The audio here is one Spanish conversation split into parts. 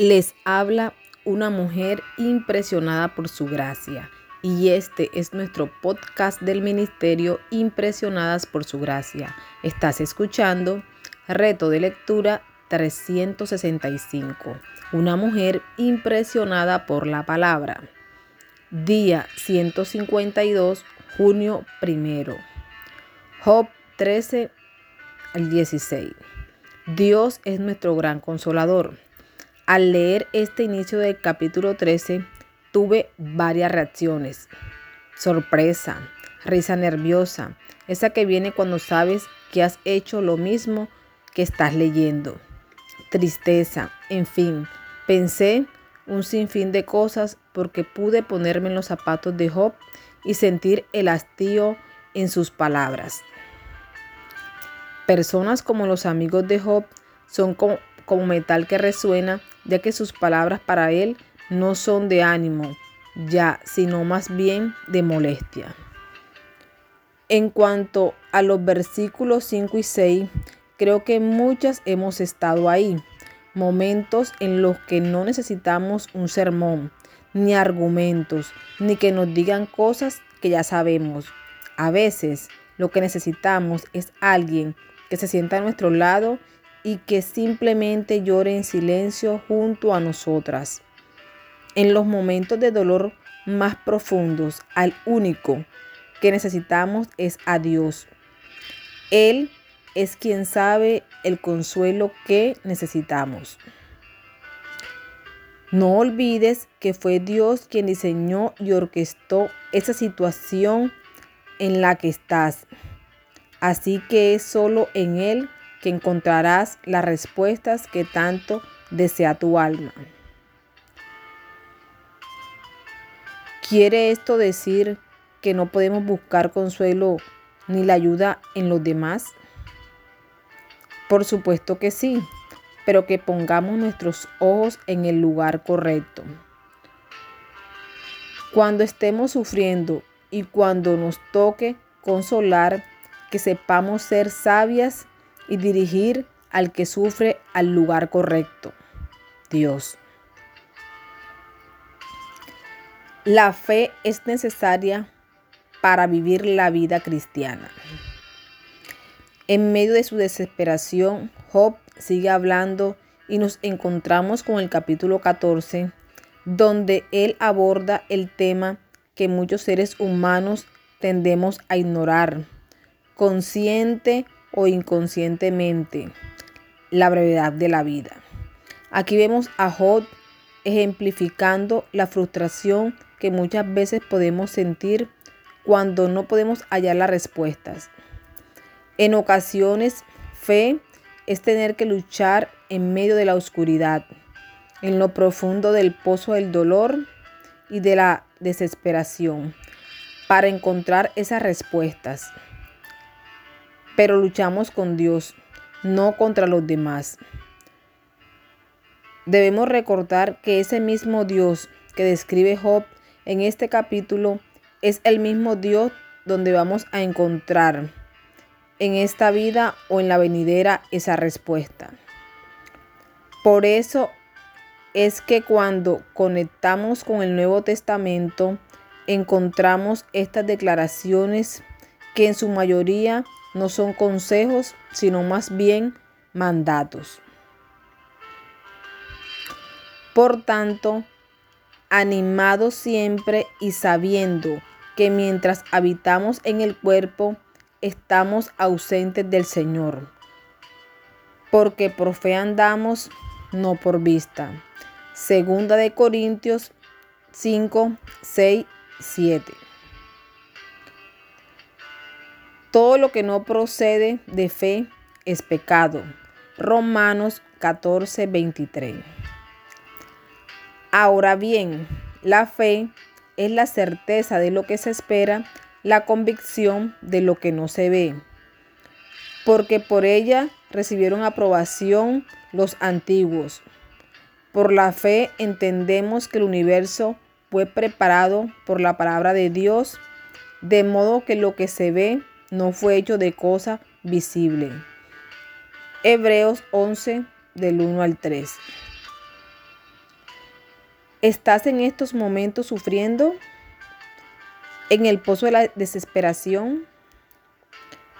Les habla una mujer impresionada por su gracia y este es nuestro podcast del ministerio Impresionadas por su gracia. Estás escuchando Reto de Lectura 365. Una mujer impresionada por la palabra. Día 152, junio primero. Job 13 al 16. Dios es nuestro gran consolador. Al leer este inicio del capítulo 13, tuve varias reacciones. Sorpresa, risa nerviosa, esa que viene cuando sabes que has hecho lo mismo que estás leyendo. Tristeza, en fin, pensé un sinfín de cosas porque pude ponerme en los zapatos de Job y sentir el hastío en sus palabras. Personas como los amigos de Job son como, como metal que resuena ya que sus palabras para él no son de ánimo, ya, sino más bien de molestia. En cuanto a los versículos 5 y 6, creo que muchas hemos estado ahí, momentos en los que no necesitamos un sermón, ni argumentos, ni que nos digan cosas que ya sabemos. A veces lo que necesitamos es alguien que se sienta a nuestro lado y que simplemente llore en silencio junto a nosotras. En los momentos de dolor más profundos, al único que necesitamos es a Dios. Él es quien sabe el consuelo que necesitamos. No olvides que fue Dios quien diseñó y orquestó esa situación en la que estás. Así que es solo en Él que encontrarás las respuestas que tanto desea tu alma. ¿Quiere esto decir que no podemos buscar consuelo ni la ayuda en los demás? Por supuesto que sí, pero que pongamos nuestros ojos en el lugar correcto. Cuando estemos sufriendo y cuando nos toque consolar, que sepamos ser sabias y dirigir al que sufre al lugar correcto, Dios. La fe es necesaria para vivir la vida cristiana. En medio de su desesperación, Job sigue hablando y nos encontramos con el capítulo 14, donde él aborda el tema que muchos seres humanos tendemos a ignorar, consciente o inconscientemente la brevedad de la vida. Aquí vemos a Job ejemplificando la frustración que muchas veces podemos sentir cuando no podemos hallar las respuestas. En ocasiones, fe es tener que luchar en medio de la oscuridad, en lo profundo del pozo del dolor y de la desesperación, para encontrar esas respuestas pero luchamos con Dios, no contra los demás. Debemos recordar que ese mismo Dios que describe Job en este capítulo es el mismo Dios donde vamos a encontrar en esta vida o en la venidera esa respuesta. Por eso es que cuando conectamos con el Nuevo Testamento, encontramos estas declaraciones que en su mayoría no son consejos, sino más bien mandatos. Por tanto, animados siempre y sabiendo que mientras habitamos en el cuerpo, estamos ausentes del Señor. Porque por fe andamos, no por vista. Segunda de Corintios 5, 6, 7. Todo lo que no procede de fe es pecado. Romanos 14, 23. Ahora bien, la fe es la certeza de lo que se espera, la convicción de lo que no se ve. Porque por ella recibieron aprobación los antiguos. Por la fe entendemos que el universo fue preparado por la palabra de Dios, de modo que lo que se ve no fue hecho de cosa visible. Hebreos 11 del 1 al 3. ¿Estás en estos momentos sufriendo? ¿En el pozo de la desesperación?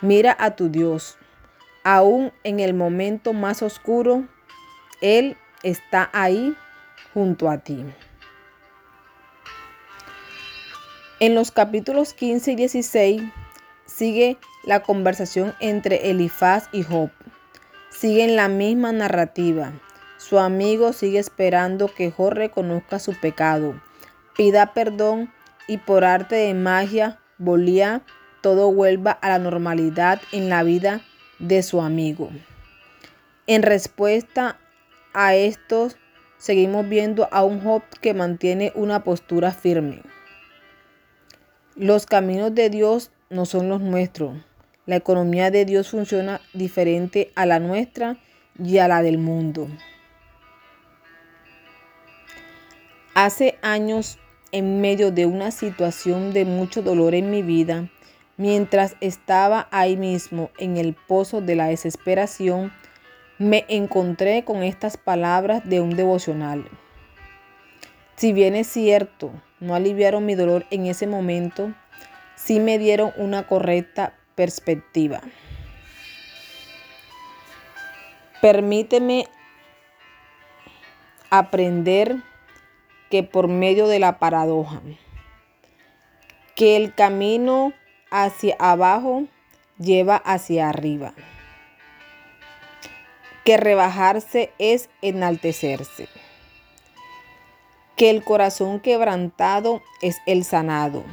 Mira a tu Dios. Aún en el momento más oscuro, Él está ahí junto a ti. En los capítulos 15 y 16 sigue la conversación entre Elifaz y Job. Siguen la misma narrativa. Su amigo sigue esperando que Job reconozca su pecado, pida perdón y por arte de magia, volía, todo vuelva a la normalidad en la vida de su amigo. En respuesta a esto, seguimos viendo a un Job que mantiene una postura firme. Los caminos de Dios no son los nuestros. La economía de Dios funciona diferente a la nuestra y a la del mundo. Hace años, en medio de una situación de mucho dolor en mi vida, mientras estaba ahí mismo en el pozo de la desesperación, me encontré con estas palabras de un devocional. Si bien es cierto, no aliviaron mi dolor en ese momento, sí me dieron una correcta perspectiva. Permíteme aprender que por medio de la paradoja, que el camino hacia abajo lleva hacia arriba, que rebajarse es enaltecerse, que el corazón quebrantado es el sanado,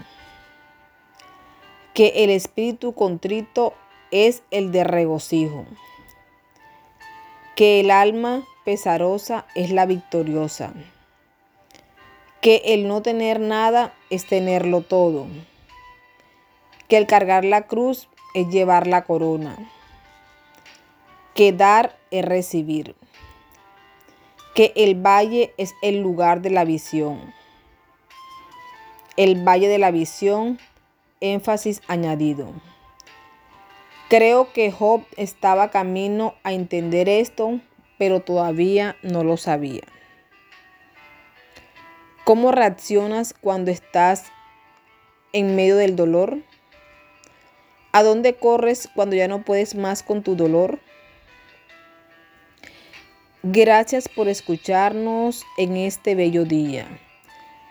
que el espíritu contrito es el de regocijo, que el alma pesarosa es la victoriosa que el no tener nada es tenerlo todo, que el cargar la cruz es llevar la corona, que dar es recibir, que el valle es el lugar de la visión, el valle de la visión, énfasis añadido. Creo que Job estaba camino a entender esto, pero todavía no lo sabía. ¿Cómo reaccionas cuando estás en medio del dolor? ¿A dónde corres cuando ya no puedes más con tu dolor? Gracias por escucharnos en este bello día.